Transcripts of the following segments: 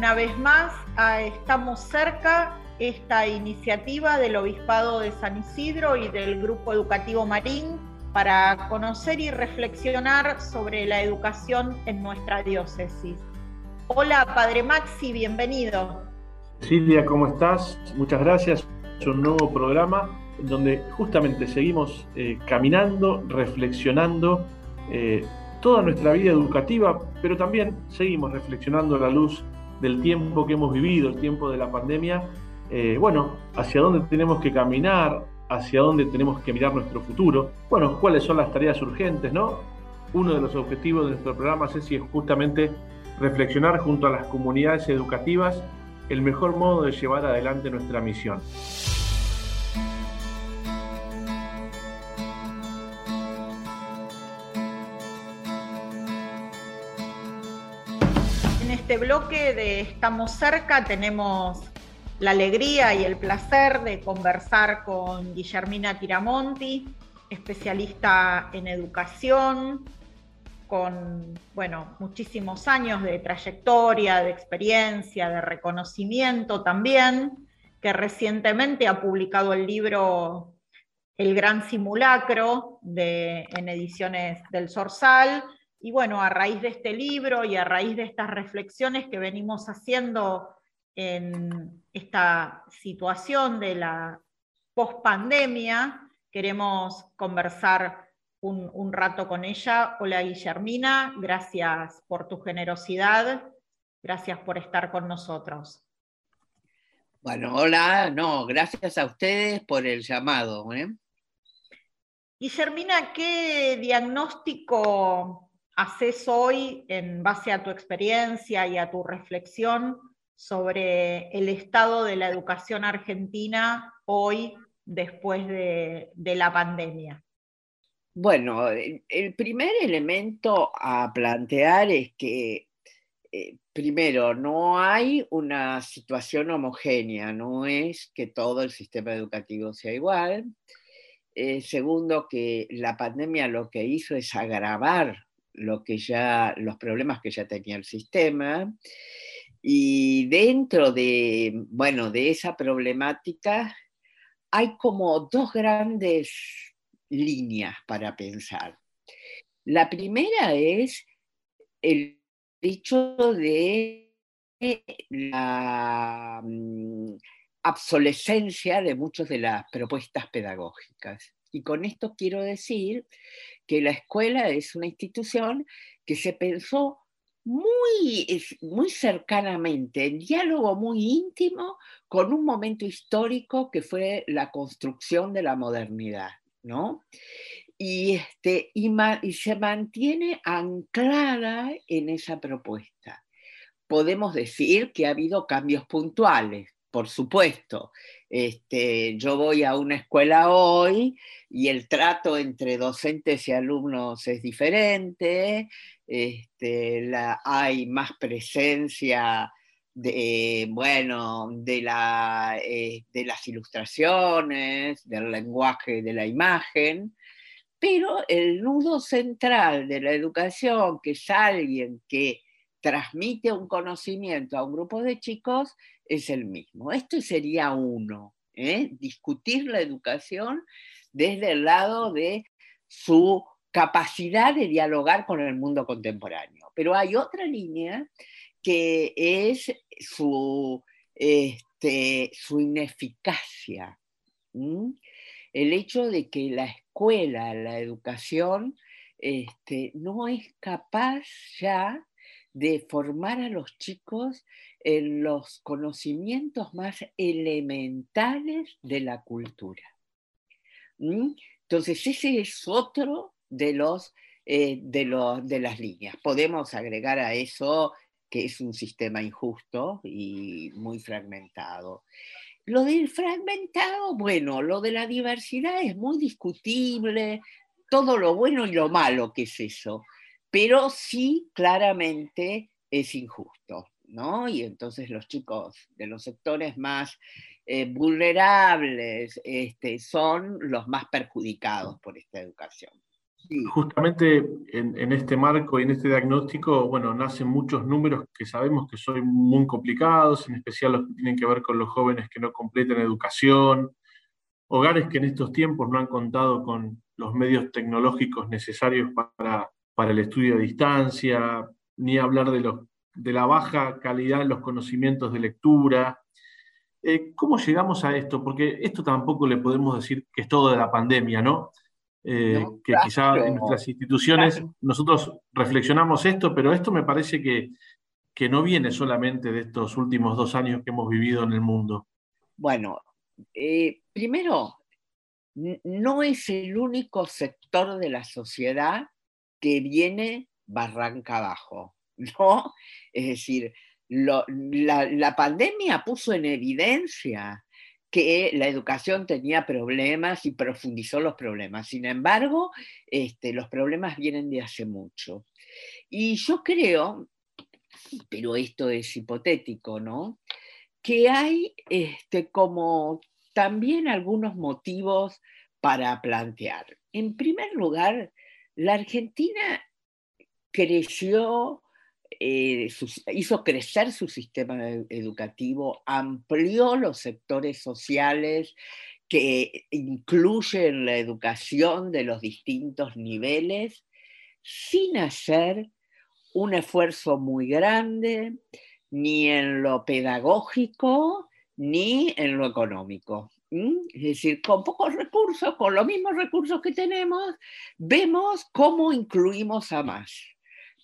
Una vez más a Estamos cerca, esta iniciativa del Obispado de San Isidro y del Grupo Educativo Marín para conocer y reflexionar sobre la educación en nuestra diócesis. Hola, Padre Maxi, bienvenido. Silvia, ¿cómo estás? Muchas gracias. Es un nuevo programa donde justamente seguimos eh, caminando, reflexionando eh, toda nuestra vida educativa, pero también seguimos reflexionando a la luz del tiempo que hemos vivido, el tiempo de la pandemia, eh, bueno, hacia dónde tenemos que caminar, hacia dónde tenemos que mirar nuestro futuro, bueno, cuáles son las tareas urgentes, ¿no? Uno de los objetivos de nuestro programa, es justamente reflexionar junto a las comunidades educativas el mejor modo de llevar adelante nuestra misión. Este bloque de Estamos cerca tenemos la alegría y el placer de conversar con Guillermina Tiramonti, especialista en educación, con bueno, muchísimos años de trayectoria, de experiencia, de reconocimiento también, que recientemente ha publicado el libro El Gran Simulacro de, en ediciones del Sorsal, y bueno, a raíz de este libro y a raíz de estas reflexiones que venimos haciendo en esta situación de la pospandemia, queremos conversar un, rato con ella. Hola Guillermina, gracias por tu generosidad, gracias por estar con nosotros. Bueno, hola, no, gracias a ustedes por el llamado. ¿eh? Guillermina, ¿qué diagnóstico haces hoy en base a tu experiencia y a tu reflexión sobre el estado de la educación argentina hoy después de, la pandemia? Bueno, el primer elemento a plantear es que, eh, primero, no hay una situación homogénea, no es que todo el sistema educativo sea igual. Eh, segundo, que la pandemia lo que hizo es agravar lo que ya, los problemas que ya tenía el sistema. Y dentro de, bueno, de esa problemática hay como dos grandes líneas para pensar. La primera es el hecho de la mm, obsolescencia de muchas de las propuestas pedagógicas. Y con esto quiero decir que la escuela es una institución que se pensó muy, muy cercanamente, en diálogo muy íntimo con un momento histórico que fue la construcción de la modernidad, ¿no? Y, este, y, y se mantiene anclada en esa propuesta. Podemos decir que ha habido cambios puntuales, por supuesto. Este, yo voy a una escuela hoy y el trato entre docentes y alumnos es diferente, este, hay más presencia de, bueno, de, eh, de las ilustraciones, del lenguaje de la imagen, pero el nudo central de la educación, que es alguien que transmite un conocimiento a un grupo de chicos, es el mismo. Esto sería uno, ¿eh? discutir la educación desde el lado de su capacidad de dialogar con el mundo contemporáneo. Pero hay otra línea que es su, este, su ineficacia. El hecho de que la escuela, la educación, este, no es capaz ya de formar a los chicos en los conocimientos más elementales de la cultura. Entonces, ese es otro de, los, eh, de, de las líneas. Podemos agregar a eso que es un sistema injusto y muy fragmentado. Lo del fragmentado, bueno, lo de la diversidad es muy discutible, todo lo bueno y lo malo que es eso, pero sí claramente es injusto. Y entonces los chicos de los sectores más eh, vulnerables este, son los más perjudicados por esta educación. justamente en, este marco y en este diagnóstico, bueno, nacen muchos números que sabemos que son muy complicados, en especial los que tienen que ver con los jóvenes que no completan educación, hogares que en estos tiempos no han contado con los medios tecnológicos necesarios para, para el estudio a distancia, ni hablar de, los, de la baja calidad en los conocimientos de lectura. Eh, ¿Cómo llegamos a esto? Porque esto tampoco le podemos decir que es todo de la pandemia, ¿no? Eh, que quizá en nuestras instituciones nosotros reflexionamos esto, pero esto me parece que, que no viene solamente de estos últimos dos años que hemos vivido en el mundo. Bueno, eh, primero, no es el único sector de la sociedad que viene barranca abajo, ¿no? Es decir, la, pandemia puso en evidencia que la educación tenía problemas y profundizó los problemas. Sin embargo, este, los problemas vienen de hace mucho. Y yo creo, pero esto es hipotético, ¿no? Que hay este, como también algunos motivos para plantear. En primer lugar, la Argentina creció eh, hizo crecer su sistema educativo, amplió los sectores sociales que incluyen la educación de los distintos niveles, sin hacer un esfuerzo muy grande ni en lo pedagógico ni en lo económico. Es decir, con pocos recursos, con los mismos recursos que tenemos, vemos cómo incluimos a más.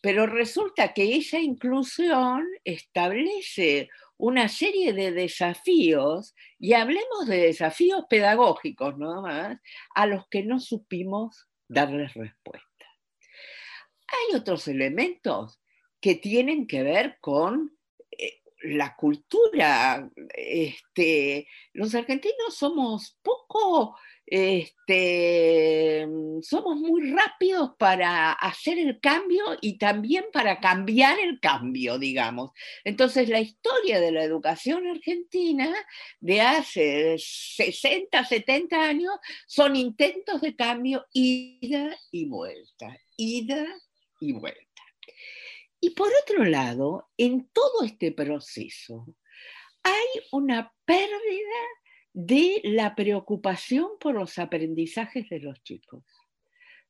Pero resulta que esa inclusión establece una serie de desafíos, y hablemos de desafíos pedagógicos nada más, a los que no supimos darles respuesta. Hay otros elementos que tienen que ver con la cultura. Este, los argentinos somos poco este, somos muy rápidos para hacer el cambio y también para cambiar el cambio, digamos. Entonces, la historia de la educación argentina de hace 60, 70 años son intentos de cambio ida y vuelta, ida y vuelta. Y por otro lado, en todo este proceso hay una pérdida de la preocupación por los aprendizajes de los chicos.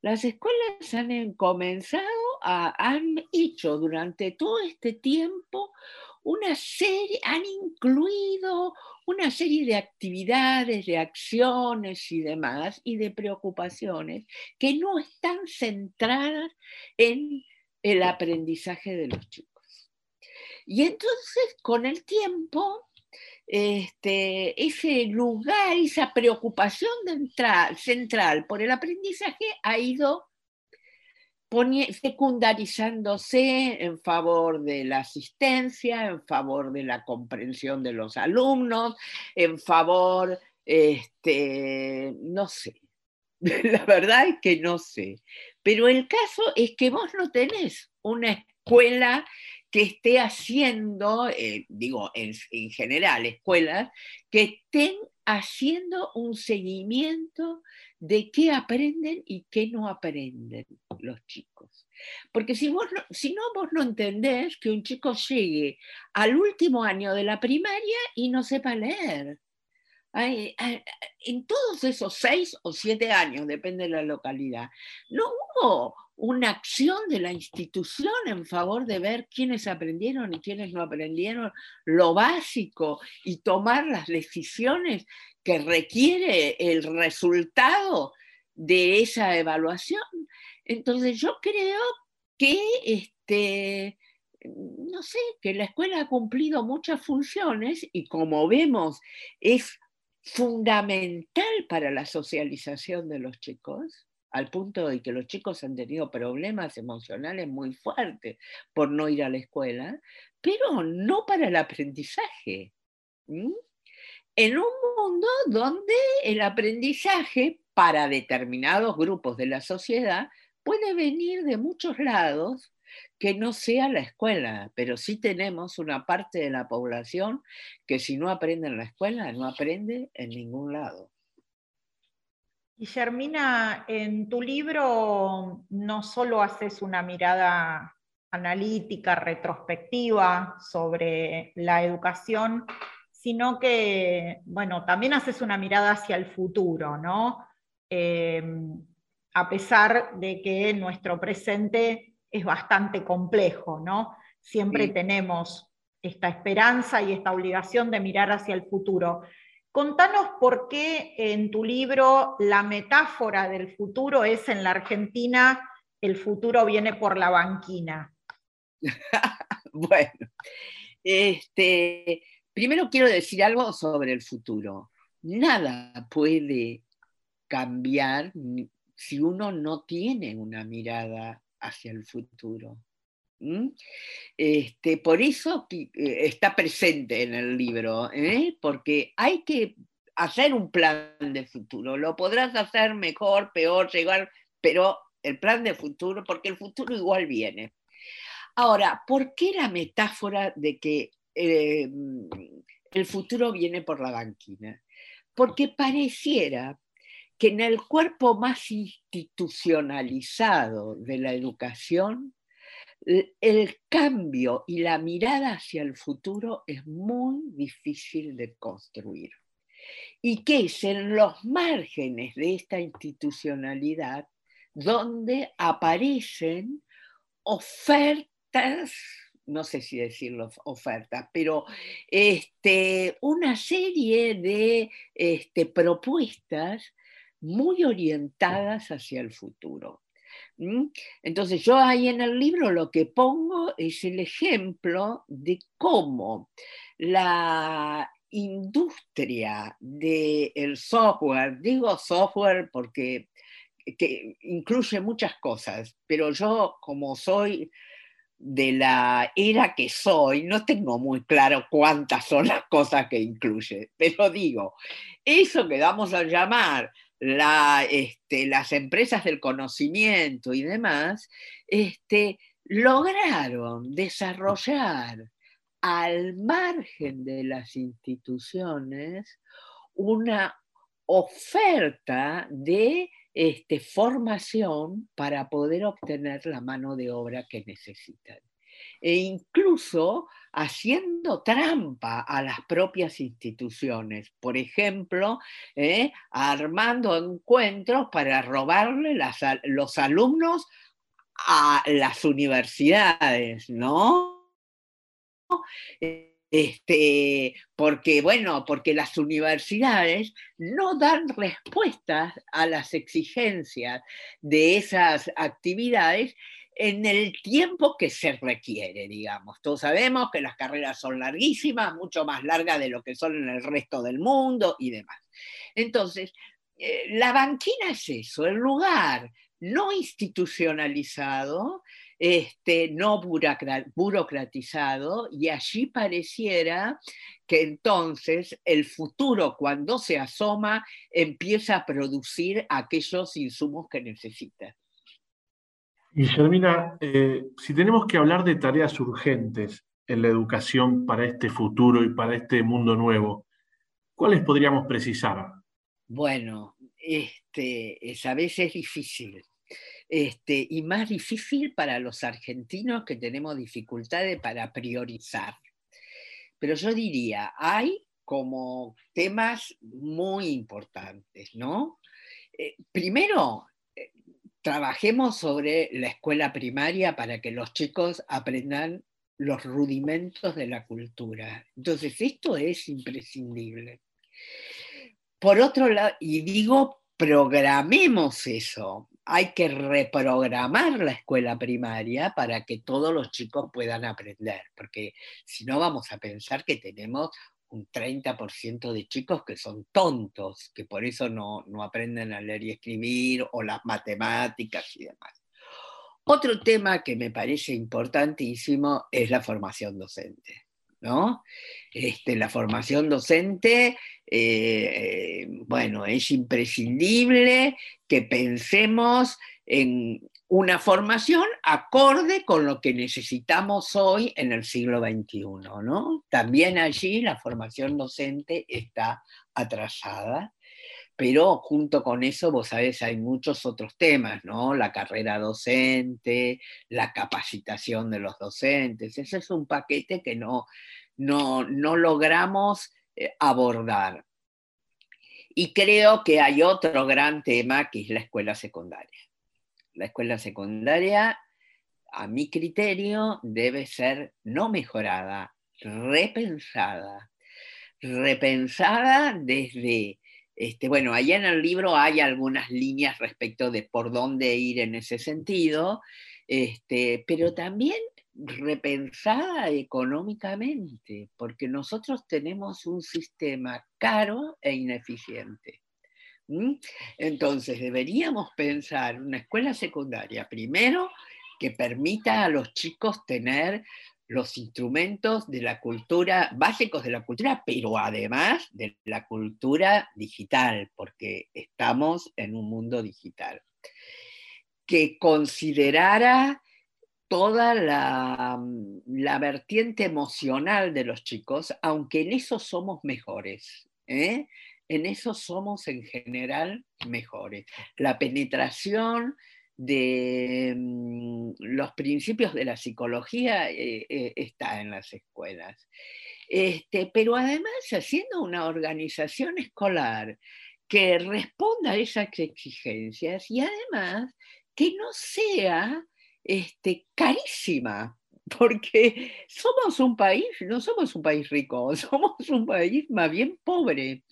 Las escuelas han comenzado, a, han hecho durante todo este tiempo una serie, han incluido una serie de actividades, de acciones y demás, y de preocupaciones que no están centradas en el aprendizaje de los chicos. Y entonces, con el tiempo, este, ese lugar, esa preocupación central por el aprendizaje ha ido secundarizándose en favor de la asistencia, en favor de la comprensión de los alumnos, en favor, este, no sé, la verdad es que no sé, pero el caso es que vos no tenés una escuela que esté haciendo, eh, digo, en, general, escuelas, que estén haciendo un seguimiento de qué aprenden y qué no aprenden los chicos. Porque si, vos si no, vos no entendés que un chico llegue al último año de la primaria y no sepa leer. En todos esos seis o siete años, depende de la localidad, no hubo una acción de la institución en favor de ver quiénes aprendieron y quiénes no aprendieron lo básico y tomar las decisiones que requiere el resultado de esa evaluación. Entonces yo creo que este, no sé, que la escuela ha cumplido muchas funciones y como vemos es fundamental para la socialización de los chicos al punto de que los chicos han tenido problemas emocionales muy fuertes por no ir a la escuela, pero no para el aprendizaje. En un mundo donde el aprendizaje para determinados grupos de la sociedad puede venir de muchos lados que no sea la escuela, pero sí tenemos una parte de la población que si no aprende en la escuela, no aprende en ningún lado. Guillermina, en tu libro no solo haces una mirada analítica, retrospectiva sobre la educación, sino que, bueno, también haces una mirada hacia el futuro, ¿no? Em, a pesar de que nuestro presente es bastante complejo, ¿no? Siempre tenemos esta esperanza y esta obligación de mirar hacia el futuro. Contanos por qué en tu libro la metáfora del futuro es en la Argentina, el futuro viene por la banquina. bueno, este, primero quiero decir algo sobre el futuro. Nada puede cambiar si uno no tiene una mirada hacia el futuro. Este, por eso eh, está presente en el libro, ¿eh? porque hay que hacer un plan de futuro. Lo podrás hacer mejor, peor, llegar, pero el plan de futuro, porque el futuro igual viene. Ahora, ¿por qué la metáfora de que eh, el futuro viene por la banquina? Porque pareciera que en el cuerpo más institucionalizado de la educación, el cambio y la mirada hacia el futuro es muy difícil de construir. Y que es en los márgenes de esta institucionalidad donde aparecen ofertas, no sé si decirlo ofertas, pero este, una serie de este, propuestas muy orientadas hacia el futuro. Entonces yo ahí en el libro lo que pongo es el ejemplo de cómo la industria del software, digo software porque que incluye muchas cosas, pero yo como soy de la era que soy, no tengo muy claro cuántas son las cosas que incluye, pero digo, eso que vamos a llamar este, las empresas del conocimiento y demás, este, lograron desarrollar al margen de las instituciones una oferta de este, formación para poder obtener la mano de obra que necesitan. E incluso haciendo trampa a las propias instituciones. Por ejemplo, ¿eh? armando encuentros para robarle los alumnos a las universidades, ¿no? Este, porque, bueno, porque las universidades no dan respuestas a las exigencias de esas actividades en el tiempo que se requiere, digamos. Todos sabemos que las carreras son larguísimas, mucho más largas de lo que son en el resto del mundo y demás. Entonces, eh, la banquina es eso, el lugar no institucionalizado, este, no burocratizado, y allí pareciera que entonces el futuro, cuando se asoma, empieza a producir aquellos insumos que necesita. Guillermina, eh, si tenemos que hablar de tareas urgentes en la educación para este futuro y para este mundo nuevo, ¿cuáles podríamos precisar? Bueno, este, es, a veces difícil. Este, y más difícil para los argentinos que tenemos dificultades para priorizar. Pero yo diría, hay como temas muy importantes, ¿no? Eh, primero, trabajemos sobre la escuela primaria para que los chicos aprendan los rudimentos de la cultura. Entonces, esto es imprescindible. Por otro lado, y digo, programemos eso. Hay que reprogramar la escuela primaria para que todos los chicos puedan aprender, porque si no vamos a pensar que tenemos un 30% de chicos que son tontos, que por eso no, aprenden a leer y escribir o las matemáticas y demás. Otro tema que me parece importantísimo es la formación docente. ¿no? Este, la formación docente, eh, bueno, es imprescindible que pensemos en una formación acorde con lo que necesitamos hoy en el siglo XXI. ¿no? También allí la formación docente está atrasada, pero junto con eso, vos sabés, hay muchos otros temas, ¿no? La carrera docente, la capacitación de los docentes, ese es un paquete que no, no, no logramos eh, abordar. Y creo que hay otro gran tema que es la escuela secundaria. La escuela secundaria, a mi criterio, debe ser no mejorada, repensada. Repensada desde, este, bueno, allá en el libro hay algunas líneas respecto de por dónde ir en ese sentido, este, pero también repensada económicamente, porque nosotros tenemos un sistema caro e ineficiente. Entonces, deberíamos pensar una escuela secundaria, primero, que permita a los chicos tener los instrumentos de la cultura, básicos de la cultura, pero además de la cultura digital, porque estamos en un mundo digital. Que considerara toda la, mm, la, vertiente emocional de los chicos, aunque en eso somos mejores. ¿eh? En eso somos en general mejores. La penetración de mm, los principios de la psicología eh, eh, está en las escuelas. Este, pero además haciendo una organización escolar que responda a esas exigencias y además que no sea este, carísima, porque somos un país, no somos un país rico, somos un país más bien pobre.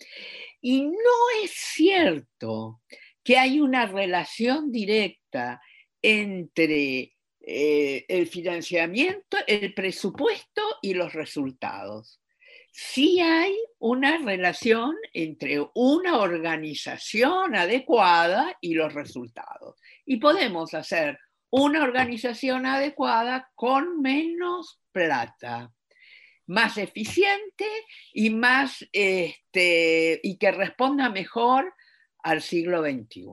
Y no es cierto que hay una relación directa entre eh, el financiamiento, el presupuesto y los resultados. Sí hay una relación entre una organización adecuada y los resultados. Y podemos hacer una organización adecuada con menos plata, más eficiente y, más, este, y que responda mejor al siglo XXI.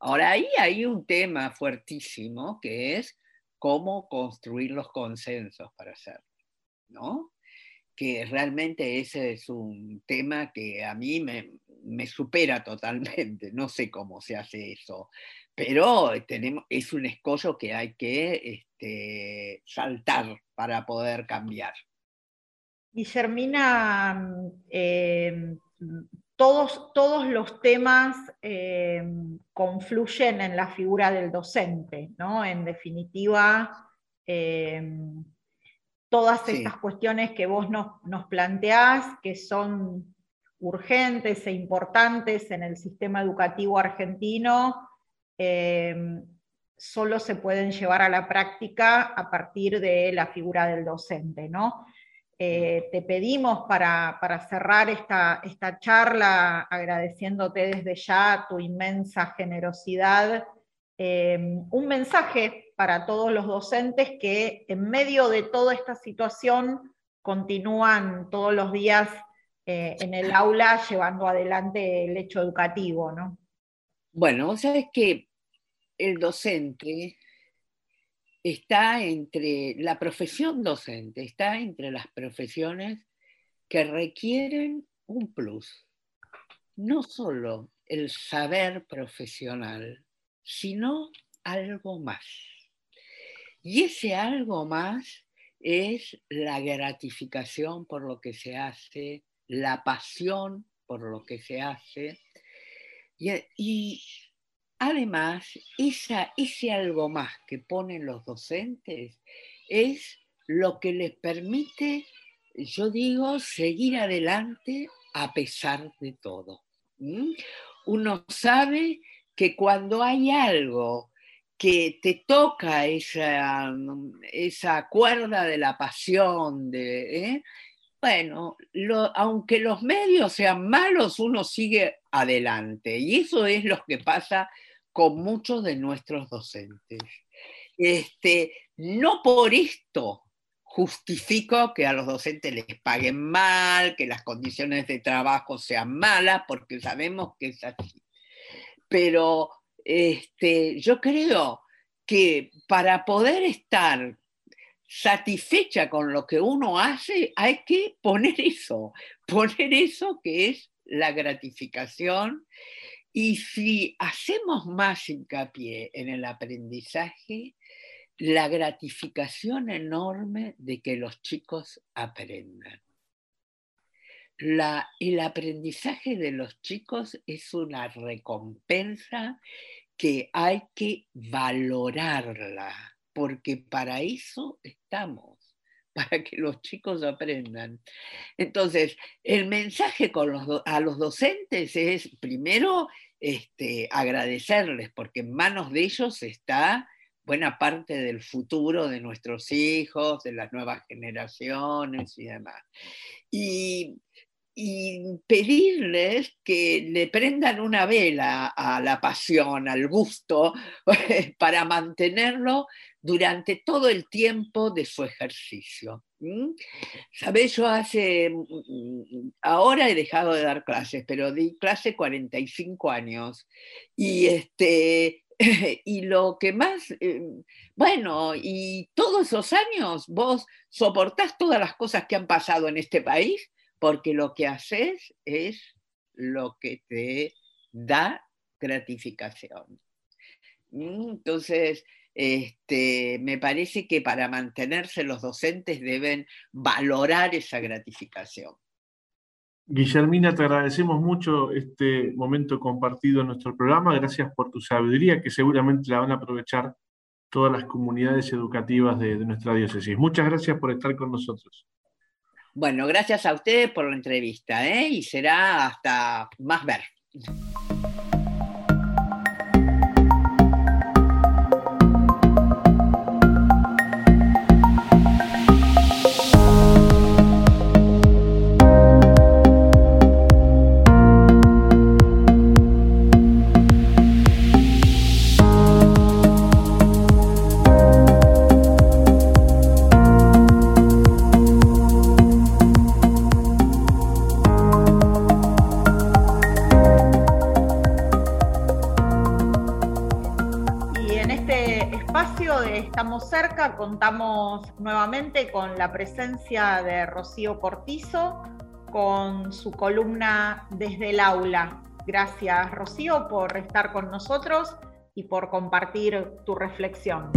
Ahora ahí hay un tema fuertísimo que es cómo construir los consensos para hacerlo, ¿no? Que realmente ese es un tema que a mí me, me supera totalmente, no sé cómo se hace eso, pero tenemos, es un escollo que hay que este, saltar para poder cambiar. Guillermina, eh, todos, todos, los temas eh, confluyen en la figura del docente, ¿no? En definitiva, eh, todas estas cuestiones que vos nos, nos planteás, que son urgentes e importantes en el sistema educativo argentino, Em, solo se pueden llevar a la práctica a partir de la figura del docente. ¿no? Eh, te pedimos para, cerrar esta, esta, charla, agradeciéndote desde ya tu inmensa generosidad, em, un mensaje para todos los docentes que en medio de toda esta situación continúan todos los días eh, en el aula llevando adelante el hecho educativo. ¿no? Bueno, vos sabés que el docente está entre, la profesión docente está entre las profesiones que requieren un plus. No solo el saber profesional, sino algo más. Y ese algo más es la gratificación por lo que se hace, la pasión por lo que se hace. Y, Además, ese algo más que ponen los docentes es lo que les permite, yo digo, seguir adelante a pesar de todo. Uno sabe que cuando hay algo que te toca esa, esa cuerda de la pasión, de, ¿eh? bueno, aunque los medios sean malos, uno sigue adelante. Y eso es lo que pasa con muchos de nuestros docentes. Este, no por esto justifico que a los docentes les paguen mal, que las condiciones de trabajo sean malas, porque sabemos que es así. Pero este, yo creo que para poder estar satisfecha con lo que uno hace, hay que poner eso, poner eso que es la gratificación Y si hacemos más hincapié en el aprendizaje, la gratificación enorme de que los chicos aprendan. el aprendizaje de los chicos es una recompensa que hay que valorarla, porque para eso estamos, para que los chicos aprendan. Entonces, el mensaje a los docentes es, primero, este, agradecerles, porque en manos de ellos está buena parte del futuro de nuestros hijos, de las nuevas generaciones y demás. Y, pedirles que le prendan una vela a la pasión, al gusto, para mantenerlo durante todo el tiempo de su ejercicio. Sabes, yo hace, ahora he dejado de dar clases, pero di clase 45 años y este, y lo que más, eh, bueno, y todos esos años vos soportás todas las cosas que han pasado en este país, porque lo que haces es lo que te da gratificación. Mm, entonces, este, me parece que para mantenerse los docentes deben valorar esa gratificación. Guillermina, te agradecemos mucho este momento compartido en nuestro programa. Gracias por tu sabiduría, que seguramente la van a aprovechar todas las comunidades educativas de, nuestra diócesis. Muchas gracias por estar con nosotros. Bueno, gracias a ustedes por la entrevista ¿eh? y será hasta más ver. Contamos nuevamente con la presencia de Rocío Cortizo con su columna Desde el aula. Gracias Rocío por estar con nosotros y por compartir tu reflexión.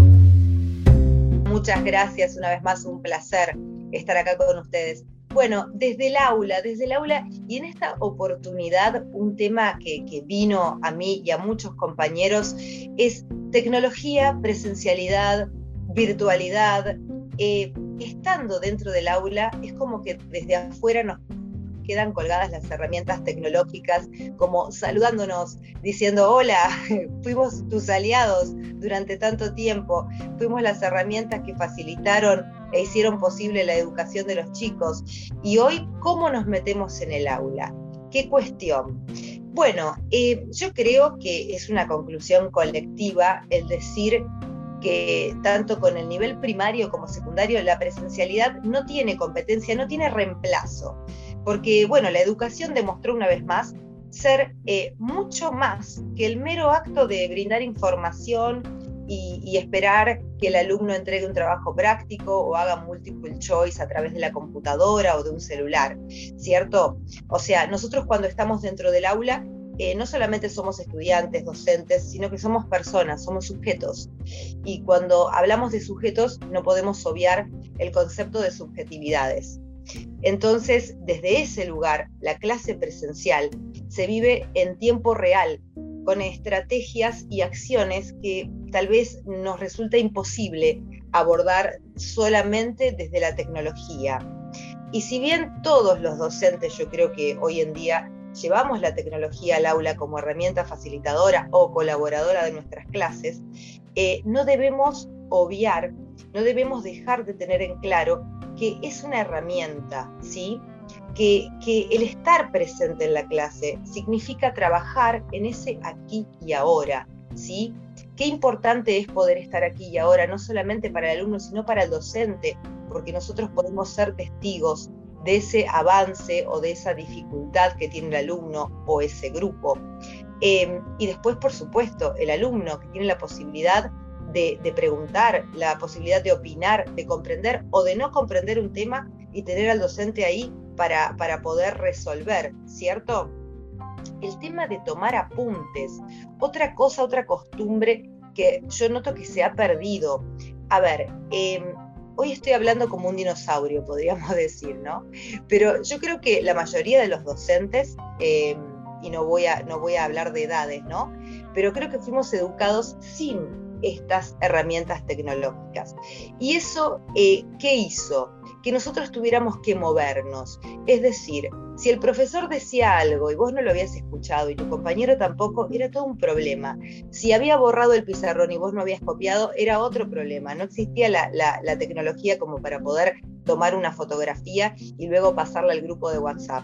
Muchas gracias, una vez más un placer estar acá con ustedes. Bueno, desde el aula, desde el aula, y en esta oportunidad un tema que, que vino a mí y a muchos compañeros es tecnología, presencialidad, virtualidad, eh, estando dentro del aula, es como que desde afuera nos quedan colgadas las herramientas tecnológicas, como saludándonos, diciendo, hola, fuimos tus aliados durante tanto tiempo, fuimos las herramientas que facilitaron e hicieron posible la educación de los chicos. Y hoy, ¿cómo nos metemos en el aula? ¿Qué cuestión? Bueno, eh, yo creo que es una conclusión colectiva el decir que tanto con el nivel primario como secundario la presencialidad no tiene competencia, no tiene reemplazo, porque bueno, la educación demostró una vez más ser eh, mucho más que el mero acto de brindar información y, y, esperar que el alumno entregue un trabajo práctico o haga multiple choice a través de la computadora o de un celular, ¿cierto? O sea, nosotros cuando estamos dentro del aula eh, no solamente somos estudiantes, docentes, sino que somos personas, somos sujetos. Y cuando hablamos de sujetos no podemos obviar el concepto de subjetividades. Entonces, desde ese lugar, la clase presencial se vive en tiempo real, con estrategias y acciones que tal vez nos resulta imposible abordar solamente desde la tecnología. Y si bien todos los docentes, yo creo que hoy en día llevamos la tecnología al aula como herramienta facilitadora o colaboradora de nuestras clases, eh, no debemos obviar, no debemos dejar de tener en claro que es una herramienta, ¿sí? Que, que, el estar presente en la clase significa trabajar en ese aquí y ahora, ¿sí? Qué importante es poder estar aquí y ahora, no solamente para el alumno, sino para el docente, porque nosotros podemos ser testigos de ese avance o de esa dificultad que tiene el alumno o ese grupo. Em, y después, por supuesto, el alumno que tiene la posibilidad de, preguntar, la posibilidad de opinar, de comprender o de no comprender un tema y tener al docente ahí para, para poder resolver, ¿cierto? el tema de tomar apuntes. Otra cosa, otra costumbre que yo noto que se ha perdido. A ver, em, hoy estoy hablando como un dinosaurio, podríamos decir, ¿no? Pero yo creo que la mayoría de los docentes, em, y no voy, a, no voy a hablar de edades, ¿no? Pero creo que fuimos educados sin estas herramientas tecnológicas. ¿Y eso eh, qué hizo? Que nosotros tuviéramos que movernos. Es decir, si el profesor decía algo y vos no lo habías escuchado y tu compañero tampoco, era todo un problema. Si había borrado el pizarrón y vos no habías copiado, era otro problema. No existía la, tecnología como para poder tomar una fotografía y luego pasarla al grupo de WhatsApp.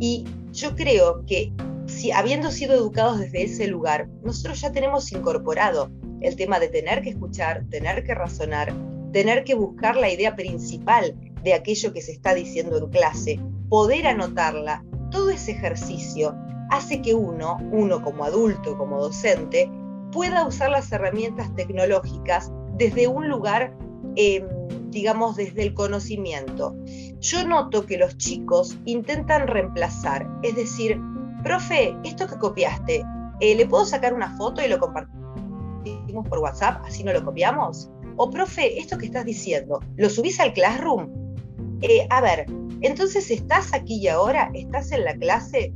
Y yo creo que si habiendo sido educados desde ese lugar, nosotros ya tenemos incorporado el tema de tener que escuchar, tener que razonar, tener que buscar la idea principal de aquello que se está diciendo en clase, poder anotarla, todo ese ejercicio hace que uno, uno como adulto, como docente, pueda usar las herramientas tecnológicas desde un lugar, em, digamos, desde el conocimiento. Yo noto que los chicos intentan reemplazar, es decir, profe, esto que copiaste, eh, ¿le puedo sacar una foto y lo compartir? por WhatsApp, así no lo copiamos? O, profe, esto que estás diciendo, ¿lo subís al Classroom? Eh, a ver, entonces estás aquí y ahora, estás en la clase.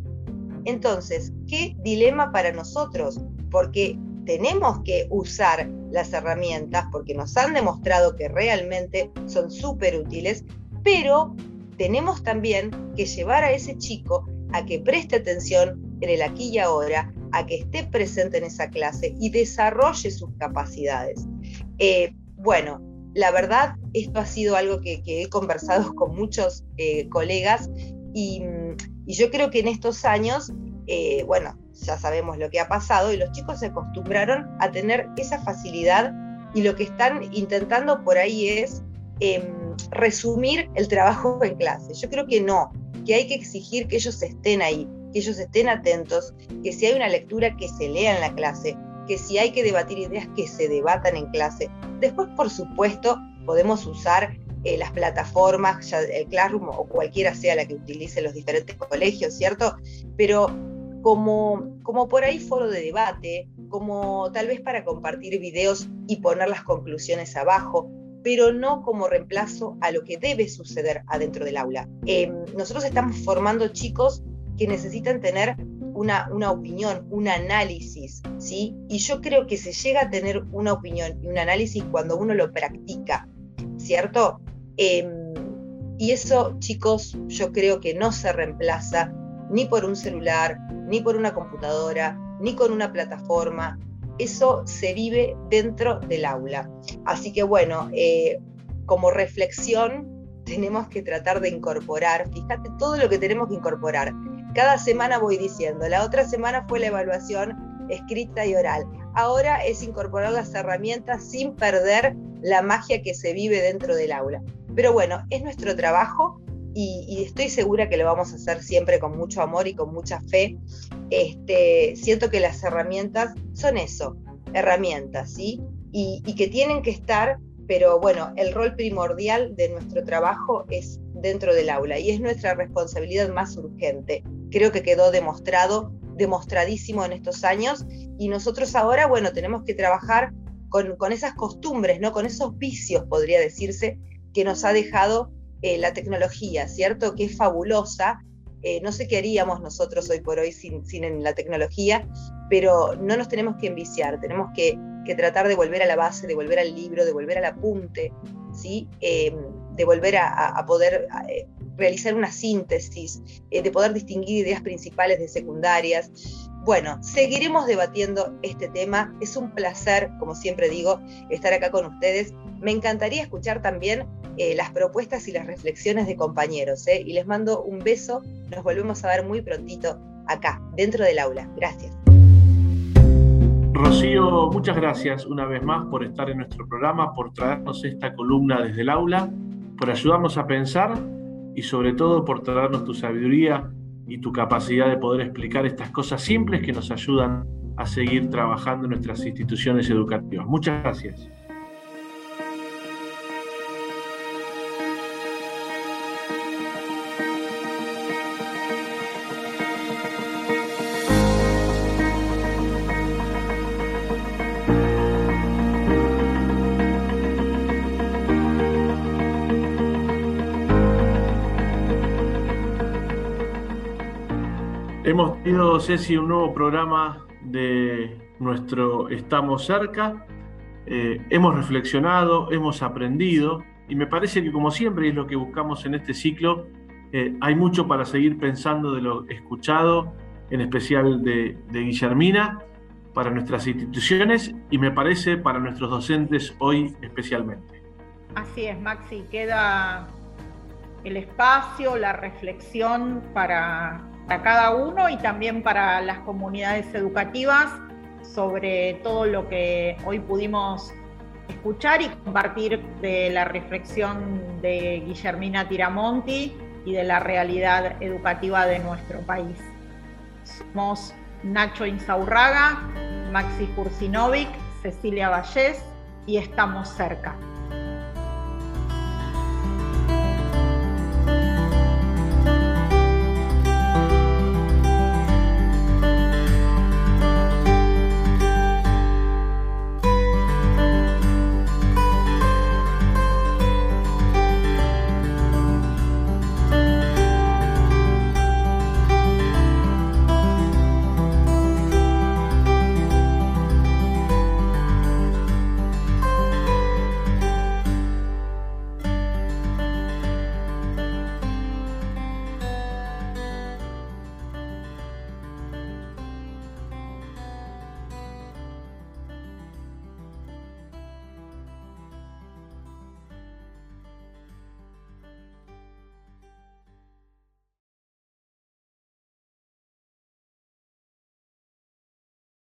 Entonces, ¿qué dilema para nosotros? Porque tenemos que usar las herramientas porque nos han demostrado que realmente son súper útiles, pero tenemos también que llevar a ese chico a que preste atención en el aquí y ahora, a que esté presente en esa clase y desarrolle sus capacidades. Eh, bueno, la verdad, esto ha sido algo que, he conversado con muchos eh, colegas y, yo creo que en estos años, eh, bueno, ya sabemos lo que ha pasado y los chicos se acostumbraron a tener esa facilidad y lo que están intentando por ahí es em, resumir el trabajo en clase. Yo creo que no, que hay que exigir que ellos estén ahí, que ellos estén atentos, que si hay una lectura que se lea en la clase, que si hay que debatir ideas que se debatan en clase. Después, por supuesto, podemos usar eh, las plataformas, ya el Classroom o cualquiera sea la que utilice los diferentes colegios, ¿cierto? Pero como, como por ahí foro de debate, como tal vez para compartir videos y poner las conclusiones abajo, pero no como reemplazo a lo que debe suceder adentro del aula. Em, nosotros estamos formando chicos que necesitan tener una, una, opinión, un análisis, ¿sí? Y yo creo que se llega a tener una opinión y un análisis cuando uno lo practica, ¿cierto? Em, y eso, chicos, yo creo que no se reemplaza ni por un celular, ni por una computadora, ni con una plataforma. Eso se vive dentro del aula. Así que bueno, eh, como reflexión tenemos que tratar de incorporar, fíjate todo lo que tenemos que incorporar cada semana voy diciendo, la otra semana fue la evaluación escrita y oral. Ahora es incorporar las herramientas sin perder la magia que se vive dentro del aula. Pero bueno, es nuestro trabajo y, estoy segura que lo vamos a hacer siempre con mucho amor y con mucha fe. Este, siento que las herramientas son eso, herramientas, ¿sí? Y, y que tienen que estar, pero bueno, el rol primordial de nuestro trabajo es dentro del aula y es nuestra responsabilidad más urgente creo que quedó demostrado, demostradísimo en estos años y nosotros ahora, bueno, tenemos que trabajar con, esas costumbres, ¿no? con esos vicios, podría decirse, que nos ha dejado eh, la tecnología, ¿cierto? Que es fabulosa. Eh, no sé qué haríamos nosotros hoy por hoy sin, sin la tecnología, pero no nos tenemos que enviciar, tenemos que, tratar de volver a la base, de volver al libro, de volver al apunte, ¿sí? Eh, de volver a, poder realizar una síntesis, eh, de poder distinguir ideas principales de secundarias. Bueno, seguiremos debatiendo este tema. Es un placer, como siempre digo, estar acá con ustedes. Me encantaría escuchar también eh, las propuestas y las reflexiones de compañeros. ¿eh? Y les mando un beso. Nos volvemos a ver muy prontito acá, dentro del aula. Gracias. Rocío, muchas gracias una vez más por estar en nuestro programa, por traernos esta columna desde el aula, por ayudarnos a pensar y sobre todo por traernos tu sabiduría y tu capacidad de poder explicar estas cosas simples que nos ayudan a seguir trabajando en nuestras instituciones educativas. Muchas gracias. Hemos tenido, Ceci, un nuevo programa de nuestro Estamos cerca. Eh, hemos reflexionado, hemos aprendido y me parece que como siempre es lo que buscamos en este ciclo, eh, hay mucho para seguir pensando de lo escuchado, en especial de, de Guillermina, para nuestras instituciones y me parece para nuestros docentes hoy especialmente. Así es, Maxi, queda el espacio, la reflexión para, cada uno y también para las comunidades educativas sobre todo lo que hoy pudimos escuchar y compartir de la reflexión de Guillermina Tiramonti y de la realidad educativa de nuestro país. Somos Nacho Insaurraga, Maxi Kursinovic, Cecilia Vallés y estamos cerca.